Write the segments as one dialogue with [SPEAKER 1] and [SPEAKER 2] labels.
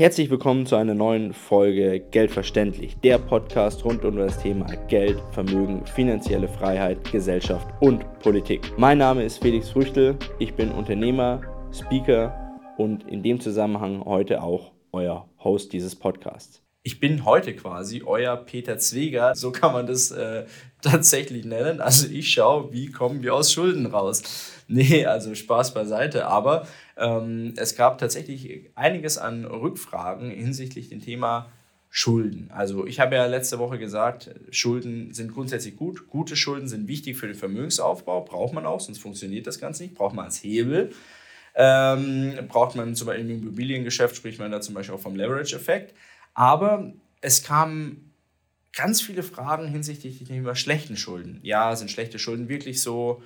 [SPEAKER 1] Herzlich willkommen zu einer neuen Folge Geldverständlich, der Podcast rund um das Thema Geld, Vermögen, finanzielle Freiheit, Gesellschaft und Politik. Mein Name ist Felix Früchtel, ich bin Unternehmer, Speaker und in dem Zusammenhang heute auch euer Host dieses Podcasts.
[SPEAKER 2] Ich bin heute quasi euer Peter Zweger, so kann man das äh, tatsächlich nennen. Also ich schaue, wie kommen wir aus Schulden raus. Nee, also Spaß beiseite, aber ähm, es gab tatsächlich einiges an Rückfragen hinsichtlich dem Thema Schulden. Also ich habe ja letzte Woche gesagt, Schulden sind grundsätzlich gut. Gute Schulden sind wichtig für den Vermögensaufbau, braucht man auch, sonst funktioniert das Ganze nicht, braucht man als Hebel. Ähm, braucht man zum Beispiel im Immobiliengeschäft, spricht man da zum Beispiel auch vom Leverage-Effekt. Aber es kamen ganz viele Fragen hinsichtlich dem Thema schlechten Schulden. Ja, sind schlechte Schulden wirklich so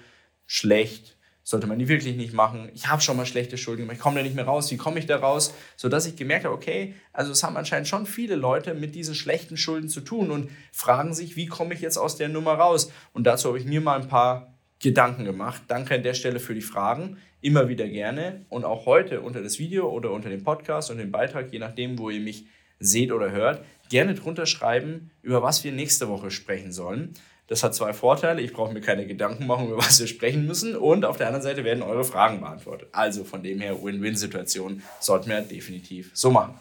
[SPEAKER 2] schlecht? sollte man die wirklich nicht machen. Ich habe schon mal schlechte Schulden gemacht, ich komme da nicht mehr raus, wie komme ich da raus? Sodass ich gemerkt habe, okay, also es haben anscheinend schon viele Leute mit diesen schlechten Schulden zu tun und fragen sich, wie komme ich jetzt aus der Nummer raus? Und dazu habe ich mir mal ein paar Gedanken gemacht. Danke an der Stelle für die Fragen, immer wieder gerne. Und auch heute unter das Video oder unter dem Podcast und dem Beitrag, je nachdem, wo ihr mich seht oder hört, gerne drunter schreiben, über was wir nächste Woche sprechen sollen. Das hat zwei Vorteile. Ich brauche mir keine Gedanken machen, über was wir sprechen müssen. Und auf der anderen Seite werden eure Fragen beantwortet. Also von dem her Win-Win-Situation sollten wir definitiv so machen.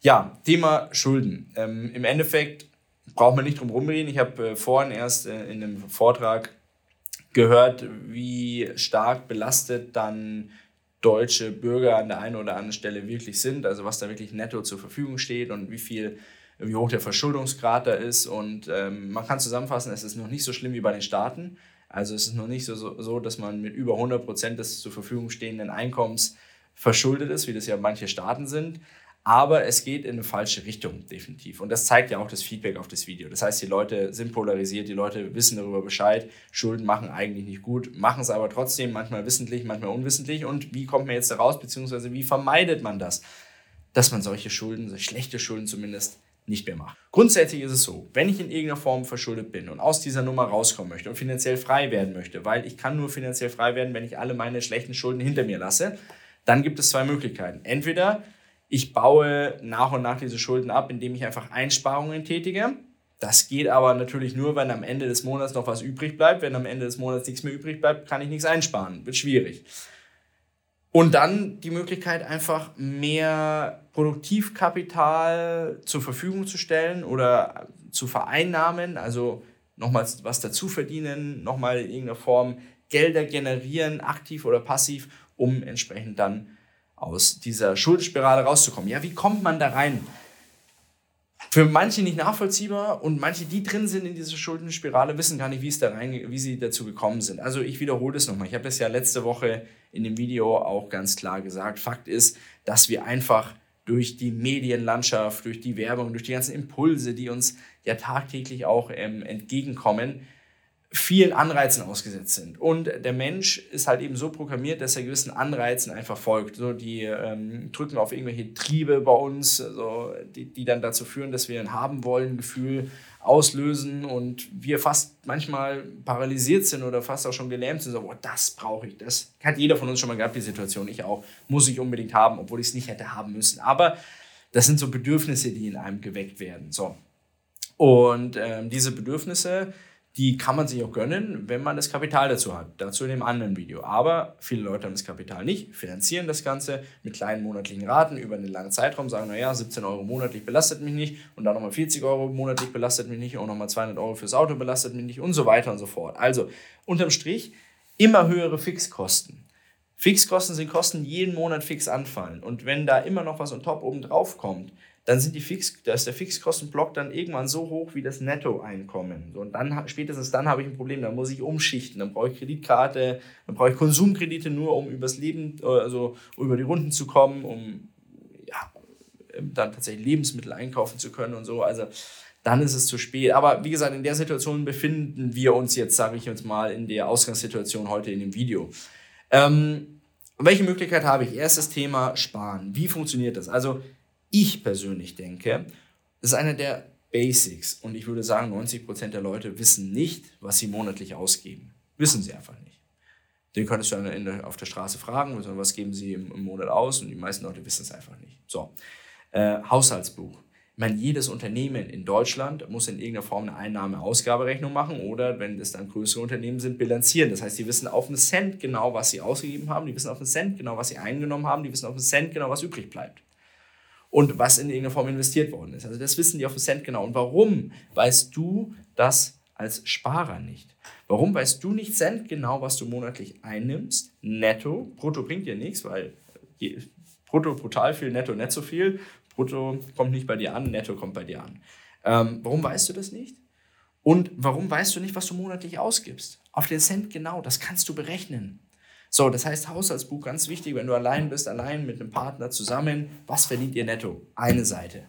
[SPEAKER 2] Ja, Thema Schulden. Ähm, Im Endeffekt braucht man nicht drum rumreden. Ich habe äh, vorhin erst äh, in einem Vortrag gehört, wie stark belastet dann deutsche Bürger an der einen oder anderen Stelle wirklich sind, also was da wirklich netto zur Verfügung steht und wie viel wie hoch der Verschuldungsgrad da ist. Und ähm, man kann zusammenfassen, es ist noch nicht so schlimm wie bei den Staaten. Also es ist noch nicht so, so, dass man mit über 100 Prozent des zur Verfügung stehenden Einkommens verschuldet ist, wie das ja manche Staaten sind. Aber es geht in eine falsche Richtung, definitiv. Und das zeigt ja auch das Feedback auf das Video. Das heißt, die Leute sind polarisiert, die Leute wissen darüber Bescheid. Schulden machen eigentlich nicht gut, machen es aber trotzdem, manchmal wissentlich, manchmal unwissentlich. Und wie kommt man jetzt da raus, beziehungsweise wie vermeidet man das, dass man solche Schulden, solche schlechte Schulden zumindest, nicht mehr mache. Grundsätzlich ist es so, wenn ich in irgendeiner Form verschuldet bin und aus dieser Nummer rauskommen möchte und finanziell frei werden möchte, weil ich kann nur finanziell frei werden, wenn ich alle meine schlechten Schulden hinter mir lasse, dann gibt es zwei Möglichkeiten. Entweder ich baue nach und nach diese Schulden ab, indem ich einfach Einsparungen tätige. Das geht aber natürlich nur, wenn am Ende des Monats noch was übrig bleibt. Wenn am Ende des Monats nichts mehr übrig bleibt, kann ich nichts einsparen. Wird schwierig. Und dann die Möglichkeit, einfach mehr Produktivkapital zur Verfügung zu stellen oder zu vereinnahmen, also nochmal was dazu verdienen, nochmal in irgendeiner Form Gelder generieren, aktiv oder passiv, um entsprechend dann aus dieser Schuldenspirale rauszukommen. Ja, wie kommt man da rein? für manche nicht nachvollziehbar und manche, die drin sind in dieser Schuldenspirale, wissen gar nicht, wie, es da rein, wie sie dazu gekommen sind. Also ich wiederhole das nochmal. Ich habe das ja letzte Woche in dem Video auch ganz klar gesagt. Fakt ist, dass wir einfach durch die Medienlandschaft, durch die Werbung, durch die ganzen Impulse, die uns ja tagtäglich auch ähm, entgegenkommen, vielen Anreizen ausgesetzt sind. Und der Mensch ist halt eben so programmiert, dass er gewissen Anreizen einfach folgt. So, die ähm, drücken auf irgendwelche Triebe bei uns, also die, die dann dazu führen, dass wir ein haben wollen Gefühl auslösen und wir fast manchmal paralysiert sind oder fast auch schon gelähmt sind. So, boah, das brauche ich. Das hat jeder von uns schon mal gehabt, die Situation. Ich auch. Muss ich unbedingt haben, obwohl ich es nicht hätte haben müssen. Aber das sind so Bedürfnisse, die in einem geweckt werden. So. Und ähm, diese Bedürfnisse die kann man sich auch gönnen, wenn man das Kapital dazu hat. Dazu in dem anderen Video. Aber viele Leute haben das Kapital nicht, finanzieren das Ganze mit kleinen monatlichen Raten über einen langen Zeitraum, sagen, naja, 17 Euro monatlich belastet mich nicht und dann nochmal 40 Euro monatlich belastet mich nicht und nochmal 200 Euro fürs Auto belastet mich nicht und so weiter und so fort. Also unterm Strich immer höhere Fixkosten. Fixkosten sind Kosten, die jeden Monat fix anfallen. Und wenn da immer noch was on top oben drauf kommt, dann sind die Fix, da ist der Fixkostenblock dann irgendwann so hoch wie das Nettoeinkommen. Und dann, spätestens dann habe ich ein Problem, dann muss ich umschichten, dann brauche ich Kreditkarte, dann brauche ich Konsumkredite nur, um übers Leben, also über die Runden zu kommen, um ja, dann tatsächlich Lebensmittel einkaufen zu können und so. Also dann ist es zu spät. Aber wie gesagt, in der Situation befinden wir uns jetzt, sage ich uns mal, in der Ausgangssituation heute in dem Video. Ähm, welche Möglichkeit habe ich? Erstes Thema Sparen. Wie funktioniert das? Also ich persönlich denke, das ist einer der Basics. Und ich würde sagen, 90% der Leute wissen nicht, was sie monatlich ausgeben. Wissen sie einfach nicht. Den könntest du dann auf der Straße fragen, was geben sie im, im, Monat aus? Und die meisten Leute wissen es einfach nicht. So. Äh, Haushaltsbuch. Meine, jedes Unternehmen in Deutschland muss in irgendeiner Form eine Einnahme-Ausgaberechnung machen oder, wenn es dann größere Unternehmen sind, bilanzieren. Das heißt, sie wissen auf einen Cent genau, was sie ausgegeben haben, die wissen auf einen Cent genau, was sie eingenommen haben, die wissen auf einen Cent genau, was übrig bleibt. Und was in irgendeiner Form investiert worden ist. Also das wissen die auf einen Cent genau. Und warum weißt du das als Sparer nicht? Warum weißt du nicht Cent genau, was du monatlich einnimmst? Netto, brutto bringt dir nichts, weil brutto brutal viel, netto nicht so viel. Brutto kommt nicht bei dir an, netto kommt bei dir an. Ähm, warum weißt du das nicht? Und warum weißt du nicht, was du monatlich ausgibst? Auf den Cent genau, das kannst du berechnen. So, das heißt Haushaltsbuch ganz wichtig, wenn du allein bist, allein mit einem Partner zusammen, was verdient ihr netto? Eine Seite.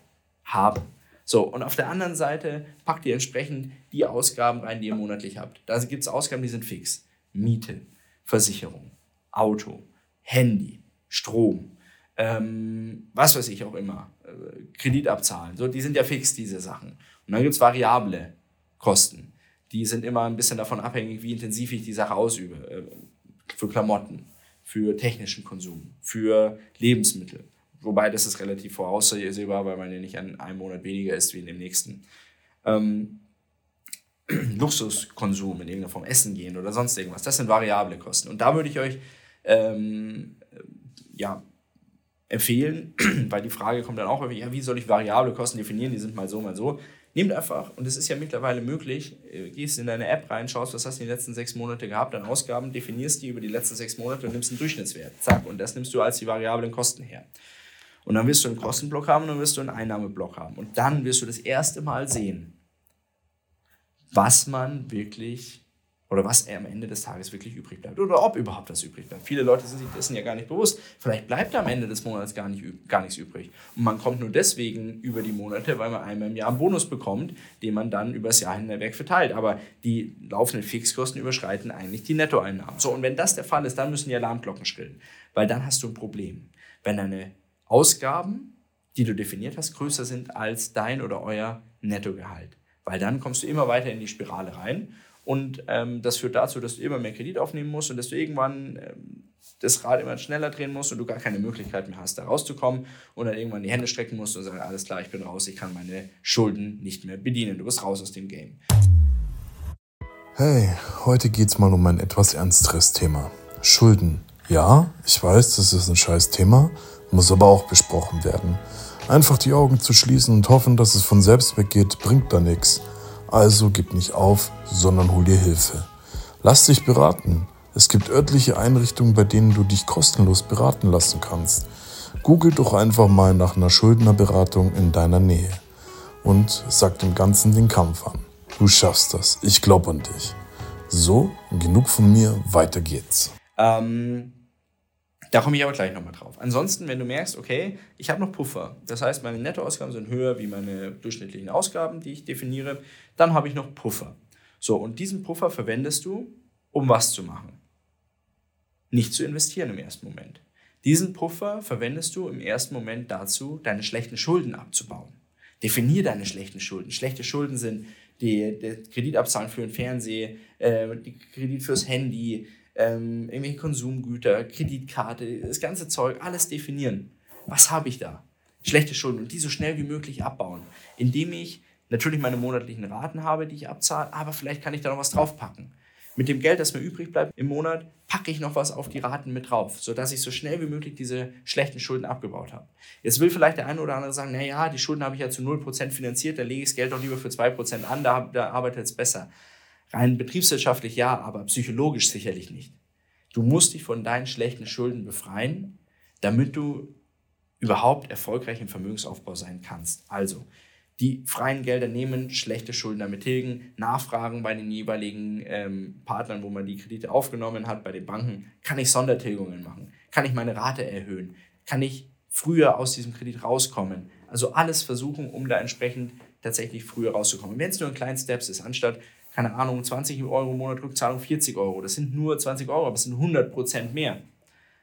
[SPEAKER 2] Haben. So, und auf der anderen Seite packt ihr entsprechend die Ausgaben rein, die ihr monatlich habt. Da gibt es Ausgaben, die sind fix. Miete, Versicherung, Auto, Handy, Strom, ähm, was weiß ich auch immer, äh, Kredit abzahlen. So, die sind ja fix, diese Sachen. Und dann gibt es variable Kosten. Die sind immer ein bisschen davon abhängig, wie intensiv ich die Sache ausübe. Äh, für Klamotten, für technischen Konsum, für Lebensmittel. Wobei das ist relativ voraussehbar, weil man ja nicht an einem Monat weniger ist wie in dem nächsten. Ähm, Luxuskonsum in irgendeiner Form essen gehen oder sonst irgendwas. Das sind variable Kosten. Und da würde ich euch ähm, ja, empfehlen, weil die Frage kommt dann auch häufig, ja, wie soll ich variable Kosten definieren? Die sind mal so, mal so. Nehmt einfach, und es ist ja mittlerweile möglich, äh, gehst in deine App rein, schaust, was hast du in den letzten sechs Monate gehabt an Ausgaben, definierst die über die letzten sechs Monate und nimmst einen Durchschnittswert. Zack, und das nimmst du als die variablen Kosten her. Und dann wirst du einen Kostenblock haben und dann wirst du einen Einnahmeblock haben. Und dann wirst du das erste Mal sehen, was man wirklich oder was am Ende des Tages wirklich übrig bleibt oder ob überhaupt was übrig bleibt. Viele Leute sind sich dessen ja gar nicht bewusst. Vielleicht bleibt am Ende des Monats gar, nicht, gar nichts übrig. Und man kommt nur deswegen über die Monate, weil man einmal im Jahr einen Bonus bekommt, den man dann übers Jahr hinweg verteilt. Aber die laufenden Fixkosten überschreiten eigentlich die Nettoeinnahmen. So, und wenn das der Fall ist, dann müssen die Alarmglocken schrillen. Weil dann hast du ein Problem. Wenn deine Ausgaben, die du definiert hast, größer sind als dein oder euer Nettogehalt. Weil dann kommst du immer weiter in die Spirale rein und ähm, das führt dazu, dass du immer mehr Kredit aufnehmen musst und dass du irgendwann ähm, das Rad immer schneller drehen musst und du gar keine Möglichkeit mehr hast, da rauszukommen und dann irgendwann die Hände strecken musst und sagen, alles klar, ich bin raus, ich kann meine Schulden nicht mehr bedienen. Du bist raus aus dem Game.
[SPEAKER 3] Hey, heute geht's mal um ein etwas ernsteres Thema. Schulden. Ja, ich weiß, das ist ein scheiß Thema, muss aber auch besprochen werden. Einfach die Augen zu schließen und hoffen, dass es von selbst weggeht, bringt da nichts. Also gib nicht auf, sondern hol dir Hilfe. Lass dich beraten. Es gibt örtliche Einrichtungen, bei denen du dich kostenlos beraten lassen kannst. Google doch einfach mal nach einer Schuldnerberatung in deiner Nähe und sag dem Ganzen den Kampf an. Du schaffst das. Ich glaube an dich. So, genug von mir, weiter geht's.
[SPEAKER 2] Ähm, da komme ich aber gleich nochmal drauf. Ansonsten, wenn du merkst, okay, ich habe noch Puffer, das heißt, meine Nettoausgaben sind höher wie meine durchschnittlichen Ausgaben, die ich definiere, dann habe ich noch Puffer. So, und diesen Puffer verwendest du, um was zu machen? Nicht zu investieren im ersten Moment. Diesen Puffer verwendest du im ersten Moment dazu, deine schlechten Schulden abzubauen. Definier deine schlechten Schulden. Schlechte Schulden sind die, die Kreditabzahlen für den Fernseher, äh, die Kredit fürs Handy, ähm, irgendwelche Konsumgüter, Kreditkarte, das ganze Zeug, alles definieren. Was habe ich da? Schlechte Schulden und die so schnell wie möglich abbauen, indem ich natürlich meine monatlichen Raten habe, die ich abzahle, aber vielleicht kann ich da noch was draufpacken. Mit dem Geld, das mir übrig bleibt im Monat, packe ich noch was auf die Raten mit drauf, sodass ich so schnell wie möglich diese schlechten Schulden abgebaut habe. Jetzt will vielleicht der eine oder andere sagen, naja, die Schulden habe ich ja zu 0% finanziert, da lege ich das Geld doch lieber für 2% an, da, da arbeitet es besser. Rein betriebswirtschaftlich ja, aber psychologisch sicherlich nicht. Du musst dich von deinen schlechten Schulden befreien, damit du überhaupt erfolgreich im Vermögensaufbau sein kannst. Also, die freien Gelder nehmen, schlechte Schulden damit tilgen, nachfragen bei den jeweiligen ähm, Partnern, wo man die Kredite aufgenommen hat, bei den Banken, kann ich Sondertilgungen machen, kann ich meine Rate erhöhen, kann ich früher aus diesem Kredit rauskommen. Also alles versuchen, um da entsprechend tatsächlich früher rauszukommen. Wenn es nur in kleinen Steps ist, anstatt keine Ahnung, 20 Euro im Monat Rückzahlung, 40 Euro. Das sind nur 20 Euro, aber es sind 100 Prozent mehr.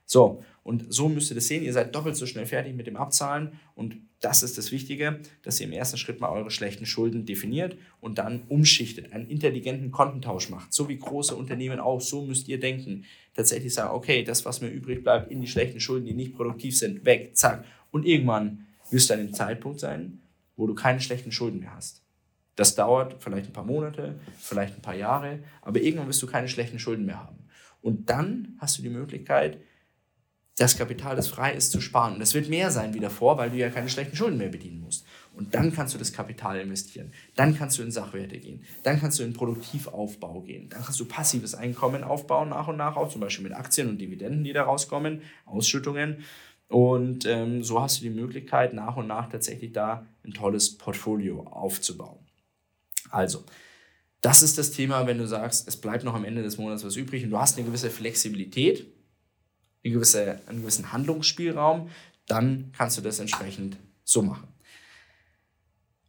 [SPEAKER 2] So, und so müsst ihr das sehen. Ihr seid doppelt so schnell fertig mit dem Abzahlen. Und das ist das Wichtige, dass ihr im ersten Schritt mal eure schlechten Schulden definiert und dann umschichtet, einen intelligenten Kontentausch macht. So wie große Unternehmen auch, so müsst ihr denken. Tatsächlich sagen, okay, das, was mir übrig bleibt, in die schlechten Schulden, die nicht produktiv sind, weg, zack. Und irgendwann wirst du an dem Zeitpunkt sein, wo du keine schlechten Schulden mehr hast. Das dauert vielleicht ein paar Monate, vielleicht ein paar Jahre, aber irgendwann wirst du keine schlechten Schulden mehr haben. Und dann hast du die Möglichkeit, das Kapital, das frei ist, zu sparen. Und das wird mehr sein wie davor, weil du ja keine schlechten Schulden mehr bedienen musst. Und dann kannst du das Kapital investieren. Dann kannst du in Sachwerte gehen. Dann kannst du in Produktivaufbau gehen. Dann kannst du passives Einkommen aufbauen nach und nach auch, zum Beispiel mit Aktien und Dividenden, die da rauskommen, Ausschüttungen. Und ähm, so hast du die Möglichkeit, nach und nach tatsächlich da ein tolles Portfolio aufzubauen. Also, das ist das Thema, wenn du sagst, es bleibt noch am Ende des Monats was übrig und du hast eine gewisse Flexibilität, eine gewisse, einen gewissen Handlungsspielraum, dann kannst du das entsprechend so machen.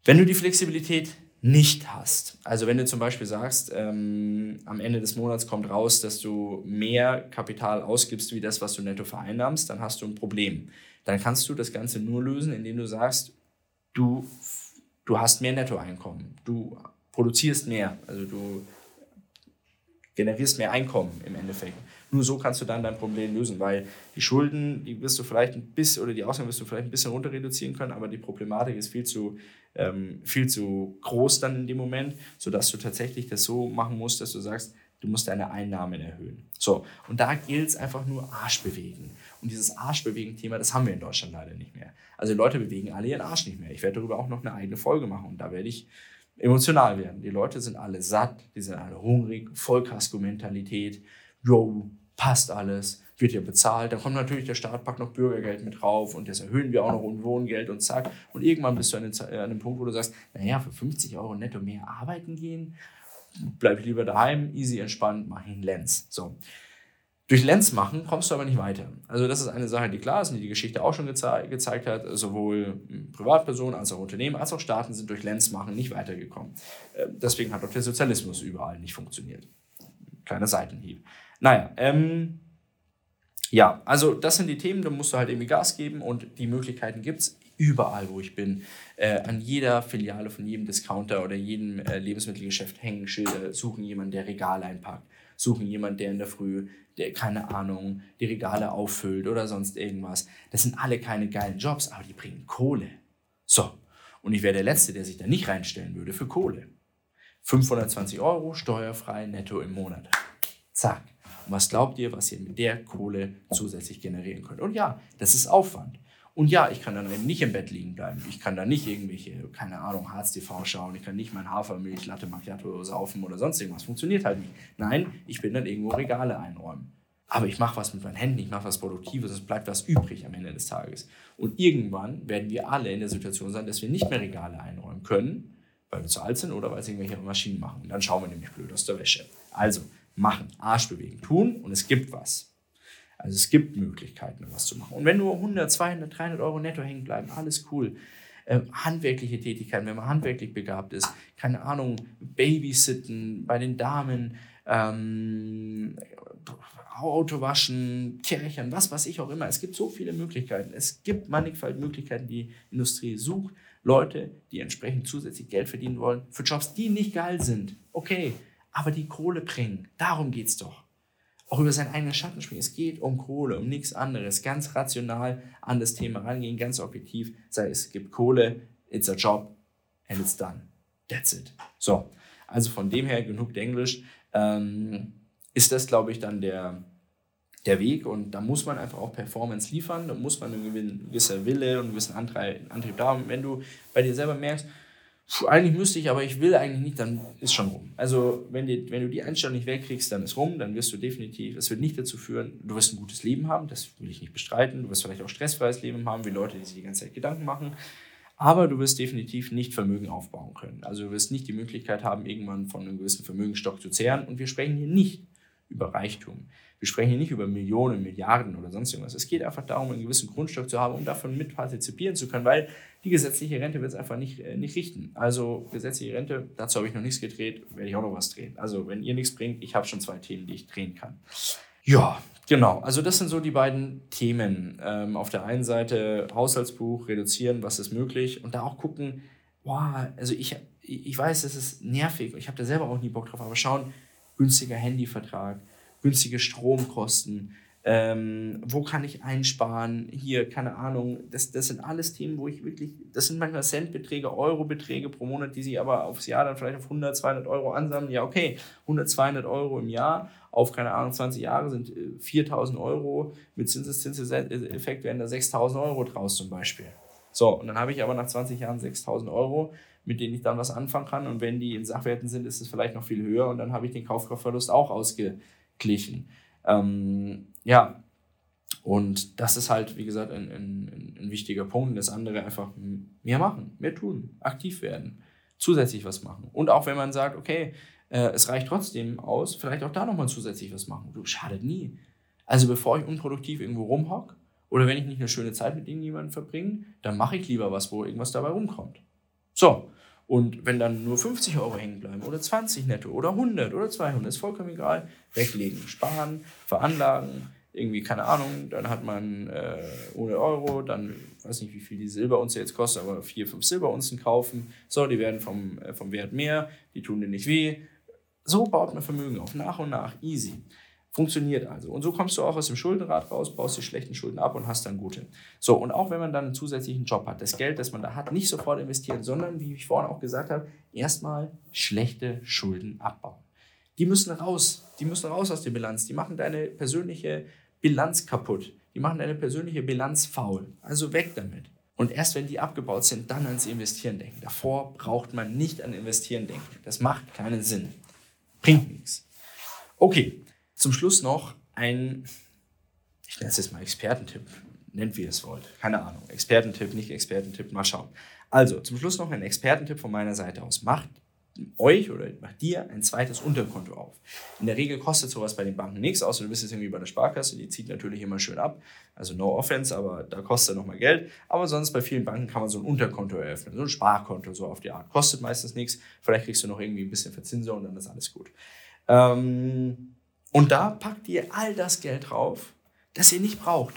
[SPEAKER 2] Wenn du die Flexibilität nicht hast, also wenn du zum Beispiel sagst, ähm, am Ende des Monats kommt raus, dass du mehr Kapital ausgibst, wie das, was du netto vereinnahmst, dann hast du ein Problem. Dann kannst du das Ganze nur lösen, indem du sagst, du, du hast mehr Nettoeinkommen, du produzierst mehr, also du generierst mehr Einkommen im Endeffekt. Nur so kannst du dann dein Problem lösen, weil die Schulden, die wirst du vielleicht ein bisschen, oder die Ausgaben wirst du vielleicht ein bisschen runter reduzieren können, aber die Problematik ist viel zu, ähm, viel zu groß dann in dem Moment, sodass du tatsächlich das so machen musst, dass du sagst, du musst deine Einnahmen erhöhen. So, und da gilt es einfach nur Arsch bewegen. Und dieses Arschbewegen-Thema, das haben wir in Deutschland leider nicht mehr. Also Leute bewegen alle ihren Arsch nicht mehr. Ich werde darüber auch noch eine eigene Folge machen und da werde ich emotional werden. Die Leute sind alle satt, die sind alle hungrig, Vollkasko-Mentalität, yo, passt alles, wird ja bezahlt. Dann kommt natürlich der Staat, packt noch Bürgergeld mit drauf und das erhöhen wir auch noch und Wohngeld und zack. Und irgendwann bist du an, den, an dem Punkt, wo du sagst, naja, für 50 Euro netto mehr arbeiten gehen, bleibe ich lieber daheim, easy, entspannt, mache ich einen Lenz. So. Durch Lenz machen kommst du aber nicht weiter. Also das ist eine Sache, die klar ist und die die Geschichte auch schon geze gezeigt hat. Sowohl Privatpersonen als auch Unternehmen als auch Staaten sind durch Lenz machen nicht weitergekommen. Äh, deswegen hat auch der Sozialismus überall nicht funktioniert. Kleiner Seitenhieb. Naja, ähm, ja, also das sind die Themen, da musst du halt irgendwie Gas geben und die Möglichkeiten gibt es überall, wo ich bin. Äh, an jeder Filiale von jedem Discounter oder jedem äh, Lebensmittelgeschäft hängen Schilder, suchen jemanden, der Regale einpackt, suchen jemanden, der in der Früh, der, keine Ahnung, die Regale auffüllt oder sonst irgendwas. Das sind alle keine geilen Jobs, aber die bringen Kohle. So, und ich wäre der Letzte, der sich da nicht reinstellen würde für Kohle. 520 Euro steuerfrei netto im Monat. Zack. Und was glaubt ihr, was ihr mit der Kohle zusätzlich generieren könnt? Und ja, das ist Aufwand. Und ja, ich kann dann eben nicht im Bett liegen bleiben. Ich kann da nicht irgendwelche, keine Ahnung, Harz TV schauen. Ich kann nicht mein Hafermilch, Latte Macchiato saufen oder sonst irgendwas. Funktioniert halt nicht. Nein, ich bin dann irgendwo Regale einräumen. Aber ich mache was mit meinen Händen, ich mache was Produktives, es bleibt was übrig am Ende des Tages. Und irgendwann werden wir alle in der Situation sein, dass wir nicht mehr Regale einräumen können, weil wir zu alt sind oder weil es irgendwelche Maschinen machen. Dann schauen wir nämlich blöd aus der Wäsche. Also, machen, Arsch bewegen, tun und es gibt was. Also es gibt Möglichkeiten, was zu machen. Und wenn nur 100, 200, 300 Euro netto hängen bleiben, alles cool. Ähm, handwerkliche Tätigkeiten, wenn man handwerklich begabt ist, keine Ahnung, Babysitten bei den Damen, ähm, Auto waschen, Kirchen, was weiß ich auch immer. Es gibt so viele Möglichkeiten. Es gibt mannigfalt Möglichkeiten, die Industrie sucht. Leute, die entsprechend zusätzlich Geld verdienen wollen, für Jobs, die nicht geil sind. Okay, aber die Kohle bringen. Darum geht es doch. Auch über seinen eigenen Schatten springen. Es geht um Kohle, um nichts anderes. Ganz rational an das Thema rangehen, ganz objektiv. Sei es gibt Kohle, it's a job and it's done. That's it. So, also von dem her genug Englisch. Ähm, ist das, glaube ich, dann der, der Weg und da muss man einfach auch Performance liefern, da muss man ein gewisser Wille und einen gewissen Antrieb, Antrieb da haben. Wenn du bei dir selber merkst, eigentlich müsste ich, aber ich will eigentlich nicht, dann ist schon rum. Also wenn, die, wenn du die Einstellung nicht wegkriegst, dann ist rum, dann wirst du definitiv, es wird nicht dazu führen, du wirst ein gutes Leben haben, das will ich nicht bestreiten, du wirst vielleicht auch stressfreies Leben haben, wie Leute, die sich die ganze Zeit Gedanken machen, aber du wirst definitiv nicht Vermögen aufbauen können. Also du wirst nicht die Möglichkeit haben, irgendwann von einem gewissen Vermögensstock zu zehren und wir sprechen hier nicht über Reichtum. Wir sprechen hier nicht über Millionen, Milliarden oder sonst irgendwas. Es geht einfach darum, einen gewissen Grundstock zu haben, um davon mitpartizipieren zu können, weil die gesetzliche Rente wird es einfach nicht, äh, nicht richten. Also gesetzliche Rente, dazu habe ich noch nichts gedreht, werde ich auch noch was drehen. Also wenn ihr nichts bringt, ich habe schon zwei Themen, die ich drehen kann. Ja, genau. Also das sind so die beiden Themen. Ähm, auf der einen Seite Haushaltsbuch, reduzieren, was ist möglich und da auch gucken, boah, also ich, ich weiß, es ist nervig, ich habe da selber auch nie Bock drauf, aber schauen, günstiger Handyvertrag, günstige Stromkosten, Ähm, wo kann ich einsparen? Hier, keine Ahnung. Das, das sind alles Themen, wo ich wirklich, das sind manchmal Centbeträge, Eurobeträge pro Monat, die sich aber aufs Jahr dann vielleicht auf 100, 200 Euro ansammeln. Ja, okay, 100, 200 Euro im Jahr auf, keine Ahnung, 20 Jahre sind 4000 äh, Euro. Mit Zinseszinseffekt werden da 6000 Euro draus zum Beispiel. So, und dann habe ich aber nach 20 Jahren 6000 Euro, mit denen ich dann was anfangen kann. Und wenn die in Sachwerten sind, ist es vielleicht noch viel höher und dann habe ich den Kaufkraftverlust auch ausgeglichen. Ähm, ja, und das ist halt, wie gesagt, ein, ein, ein wichtiger Punkt. Das andere einfach mehr machen, mehr tun, aktiv werden, zusätzlich was machen. Und auch wenn man sagt, okay, äh, es reicht trotzdem aus, vielleicht auch da nochmal zusätzlich was machen. Du schadet nie. Also bevor ich unproduktiv irgendwo rumhock oder wenn ich nicht eine schöne Zeit mit irgendjemandem verbringe, dann mache ich lieber was, wo irgendwas dabei rumkommt. So, und wenn dann nur 50 Euro hängen bleiben oder 20 netto oder 100 oder 200, ist vollkommen egal. Weglegen, sparen, veranlagen, irgendwie, keine Ahnung, dann hat man äh, ohne Euro, dann weiß nicht, wie viel die Silberunze jetzt kostet, aber vier, fünf Silberunzen kaufen. So, die werden vom, äh, vom Wert mehr, die tun dir nicht weh. So baut man Vermögen auf, nach und nach, easy. Funktioniert also. Und so kommst du auch aus dem Schuldenrad raus, baust die schlechten Schulden ab und hast dann gute. So, und auch wenn man dann einen zusätzlichen Job hat, das Geld, das man da hat, nicht sofort investieren, sondern, wie ich vorhin auch gesagt habe, erstmal schlechte Schulden abbauen. Die müssen raus. Die müssen raus aus der Bilanz. Die machen deine persönliche Bilanz kaputt. Die machen deine persönliche Bilanz faul. Also weg damit. Und erst wenn die abgebaut sind, dann ans Investieren denken. Davor braucht man nicht an Investieren denken. Das macht keinen Sinn. Bringt nichts. Okay, zum Schluss noch ein, ich nenne es jetzt mal Expertentipp, nennt wie ihr es wollt. Keine Ahnung. Expertentipp, nicht Expertentipp, mal schauen. Also, zum Schluss noch ein Expertentipp von meiner Seite aus. Macht euch oder macht dir ein zweites Unterkonto auf. In der Regel kostet sowas bei den Banken nichts, außer du bist jetzt irgendwie bei der Sparkasse, die zieht natürlich immer schön ab. Also no offense, aber da kostet nochmal Geld. Aber sonst bei vielen Banken kann man so ein Unterkonto eröffnen, so ein Sparkonto, so auf die Art. Kostet meistens nichts. Vielleicht kriegst du noch irgendwie ein bisschen Verzinsung und dann ist alles gut. Ähm, und da packt ihr all das Geld drauf, das ihr nicht braucht,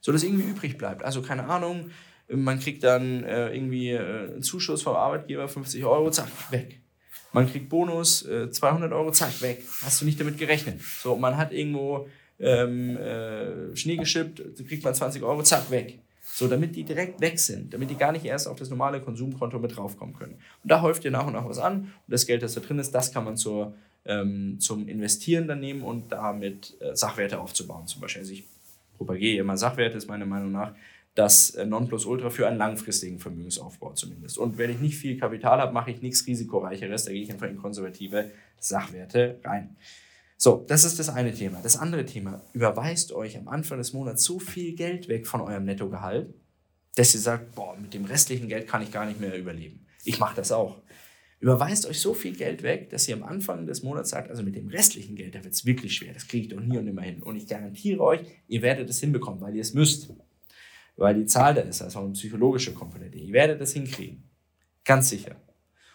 [SPEAKER 2] so dass irgendwie übrig bleibt. Also keine Ahnung, man kriegt dann äh, irgendwie äh, einen Zuschuss vom Arbeitgeber, 50 Euro, zack, weg. Man kriegt Bonus, äh, 200 Euro, zack, weg. Hast du nicht damit gerechnet. So, man hat irgendwo ähm, äh, Schnee geschippt, kriegt man 20 Euro, zack, weg. So, damit die direkt weg sind, damit die gar nicht erst auf das normale Konsumkonto mit draufkommen können. Und da häuft ihr nach und nach was an. Und das Geld, das da drin ist, das kann man zur ähm, zum Investieren dann nehmen und damit äh, Sachwerte aufzubauen. Zum Beispiel, also ich propagiere immer Sachwerte, ist meiner Meinung nach das äh, Nonplusultra für einen langfristigen Vermögensaufbau zumindest. Und wenn ich nicht viel Kapital habe, mache ich nichts Risikoreicheres, da gehe ich einfach in konservative Sachwerte rein. So, das ist das eine Thema. Das andere Thema, überweist euch am Anfang des Monats so viel Geld weg von eurem Nettogehalt, dass ihr sagt, boah, mit dem restlichen Geld kann ich gar nicht mehr überleben. Ich mache das auch überweist euch so viel Geld weg, dass ihr am Anfang des Monats sagt, also mit dem restlichen Geld, da wird es wirklich schwer, das kriege ich doch nie und nimmer hin. Und ich garantiere euch, ihr werdet es hinbekommen, weil ihr es müsst. Weil die Zahl da ist, also eine psychologische Komponente. Ihr werdet es hinkriegen. Ganz sicher.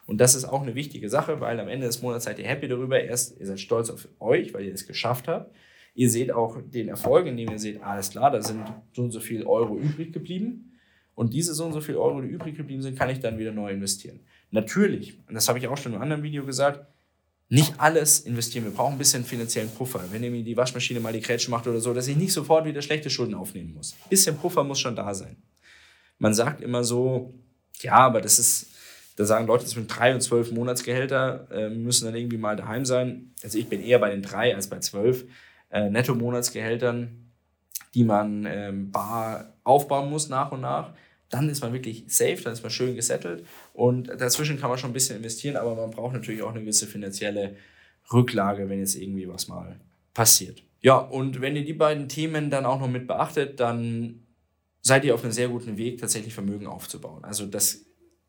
[SPEAKER 2] Und das ist auch eine wichtige Sache, weil am Ende des Monats seid ihr happy darüber. Erst, ihr seid stolz auf euch, weil ihr es geschafft habt. Ihr seht auch den Erfolg, indem ihr seht, alles klar, da sind so und so viel Euro übrig geblieben. Und diese so und so viel Euro, die übrig geblieben sind, kann ich dann wieder neu investieren. Natürlich, und das habe ich auch schon in einem anderen Video gesagt, nicht alles investieren. Wir brauchen ein bisschen finanziellen Puffer. Wenn irgendwie die Waschmaschine mal die Grätsche macht oder so, dass ich nicht sofort wieder schlechte Schulden aufnehmen muss. Ein bisschen Puffer muss schon da sein. Man sagt immer so, ja, aber das ist, da sagen Leute, das sind drei und zwölf Monatsgehälter, äh, müssen dann irgendwie mal daheim sein. Also ich bin eher bei den drei als bei zwölf äh, Netto-Monatsgehältern, die man ähm, bar aufbauen muss nach und nach dann ist man wirklich safe, dann ist man schön gesettelt und dazwischen kann man schon ein bisschen investieren, aber man braucht natürlich auch eine gewisse finanzielle Rücklage, wenn jetzt irgendwie was mal passiert. Ja, und wenn ihr die beiden Themen dann auch noch mit beachtet, dann seid ihr auf einem sehr guten Weg, tatsächlich Vermögen aufzubauen. Also das,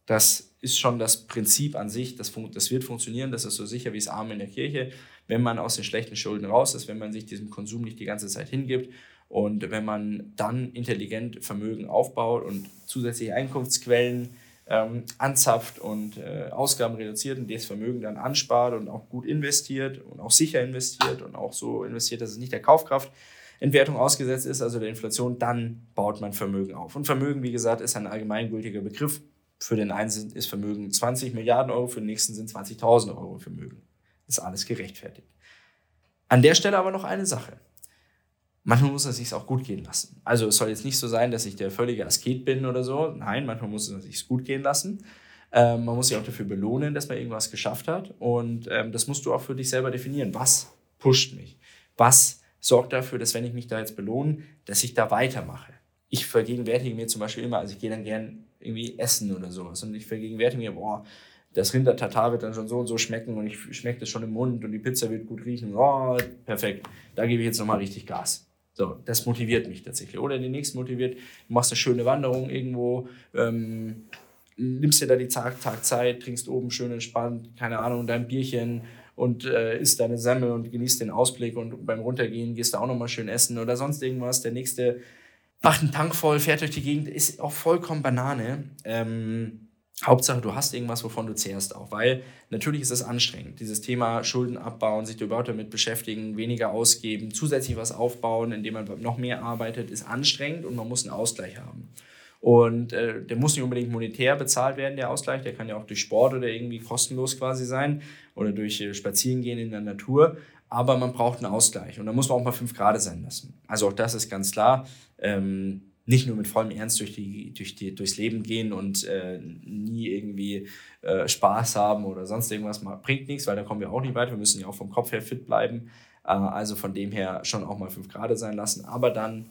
[SPEAKER 2] das ist schon das Prinzip an sich, das, das wird funktionieren, das ist so sicher wie das Arme in der Kirche, wenn man aus den schlechten Schulden raus ist, wenn man sich diesem Konsum nicht die ganze Zeit hingibt und wenn man dann intelligent Vermögen aufbaut und zusätzliche Einkunftsquellen ähm, anzapft und äh, Ausgaben reduziert und das Vermögen dann anspart und auch gut investiert und auch sicher investiert und auch so investiert, dass es nicht der Kaufkraftentwertung ausgesetzt ist, also der Inflation, dann baut man Vermögen auf. Und Vermögen, wie gesagt, ist ein allgemeingültiger Begriff. Für den einen ist Vermögen 20 Milliarden Euro, für den nächsten sind 20.000 Euro Vermögen. Ist alles gerechtfertigt. An der Stelle aber noch eine Sache. Manchmal muss es sich auch gut gehen lassen. Also es soll jetzt nicht so sein, dass ich der völlige Asket bin oder so. Nein, manchmal muss es sich gut gehen lassen. Ähm, man muss sich auch dafür belohnen, dass man irgendwas geschafft hat. Und ähm, das musst du auch für dich selber definieren. Was pusht mich? Was sorgt dafür, dass wenn ich mich da jetzt belohne, dass ich da weitermache? Ich vergegenwärtige mir zum Beispiel immer, also ich gehe dann gern irgendwie essen oder sowas und ich vergegenwärtige mir, boah, das Rinder-Tatar wird dann schon so und so schmecken und ich schmecke das schon im Mund und die Pizza wird gut riechen. Oh, perfekt. Da gebe ich jetzt nochmal richtig Gas. So, das motiviert mich tatsächlich. Oder den nächsten motiviert, machst eine schöne Wanderung irgendwo, ähm, nimmst dir da die Tag, Tag Zeit, trinkst oben schön entspannt, keine Ahnung, dein Bierchen und äh, isst deine Semmel und genießt den Ausblick und beim Runtergehen gehst du auch nochmal schön essen oder sonst irgendwas. Der nächste macht einen Tank voll, fährt durch die Gegend, ist auch vollkommen Banane. Ähm, Hauptsache, du hast irgendwas, wovon du zehrst auch, weil natürlich ist es anstrengend. Dieses Thema Schulden abbauen, sich überhaupt damit beschäftigen, weniger ausgeben, zusätzlich was aufbauen, indem man noch mehr arbeitet, ist anstrengend und man muss einen Ausgleich haben. Und äh, der muss nicht unbedingt monetär bezahlt werden, der Ausgleich. Der kann ja auch durch Sport oder irgendwie kostenlos quasi sein oder durch äh, Spazierengehen in der Natur. Aber man braucht einen Ausgleich und da muss man auch mal fünf Grad sein lassen. Also auch das ist ganz klar. Ähm, nicht nur mit vollem Ernst durch die, durch die, durchs Leben gehen und äh, nie irgendwie äh, Spaß haben oder sonst irgendwas, bringt nichts, weil da kommen wir auch nicht weiter. Wir müssen ja auch vom Kopf her fit bleiben. Äh, also von dem her schon auch mal fünf Grad sein lassen, aber dann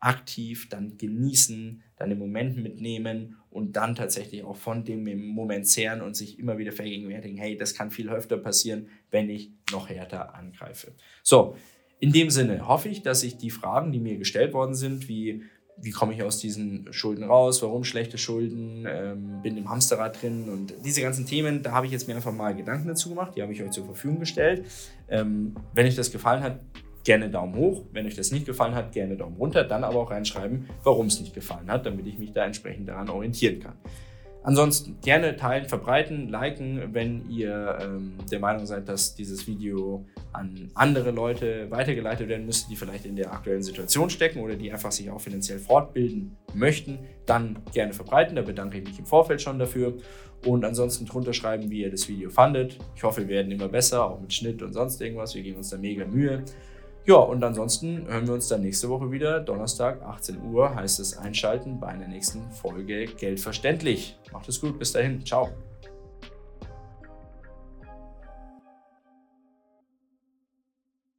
[SPEAKER 2] aktiv, dann genießen, dann den Moment mitnehmen und dann tatsächlich auch von dem Moment zehren und sich immer wieder vergegenwärtigen, hey, das kann viel öfter passieren, wenn ich noch härter angreife. So, in dem Sinne hoffe ich, dass ich die Fragen, die mir gestellt worden sind, wie wie komme ich aus diesen Schulden raus, warum schlechte Schulden, ähm, bin im Hamsterrad drin und diese ganzen Themen, da habe ich jetzt mir einfach mal Gedanken dazu gemacht, die habe ich euch zur Verfügung gestellt. Ähm, wenn euch das gefallen hat, gerne Daumen hoch, wenn euch das nicht gefallen hat, gerne Daumen runter, dann aber auch reinschreiben, warum es nicht gefallen hat, damit ich mich da entsprechend daran orientieren kann. Ansonsten gerne teilen, verbreiten, liken, wenn ihr ähm, der Meinung seid, dass dieses Video an andere Leute weitergeleitet werden müsste, die vielleicht in der aktuellen Situation stecken oder die einfach sich auch finanziell fortbilden möchten, dann gerne verbreiten. Da bedanke ich mich im Vorfeld schon dafür. Und ansonsten drunter schreiben, wie ihr das Video fandet. Ich hoffe, wir werden immer besser, auch mit Schnitt und sonst irgendwas. Wir geben uns da mega Mühe. Ja, und ansonsten hören wir uns dann nächste Woche wieder. Donnerstag, 18 Uhr, heißt es einschalten bei einer nächsten Folge Geld verständlich. Macht es gut, bis dahin. Ciao.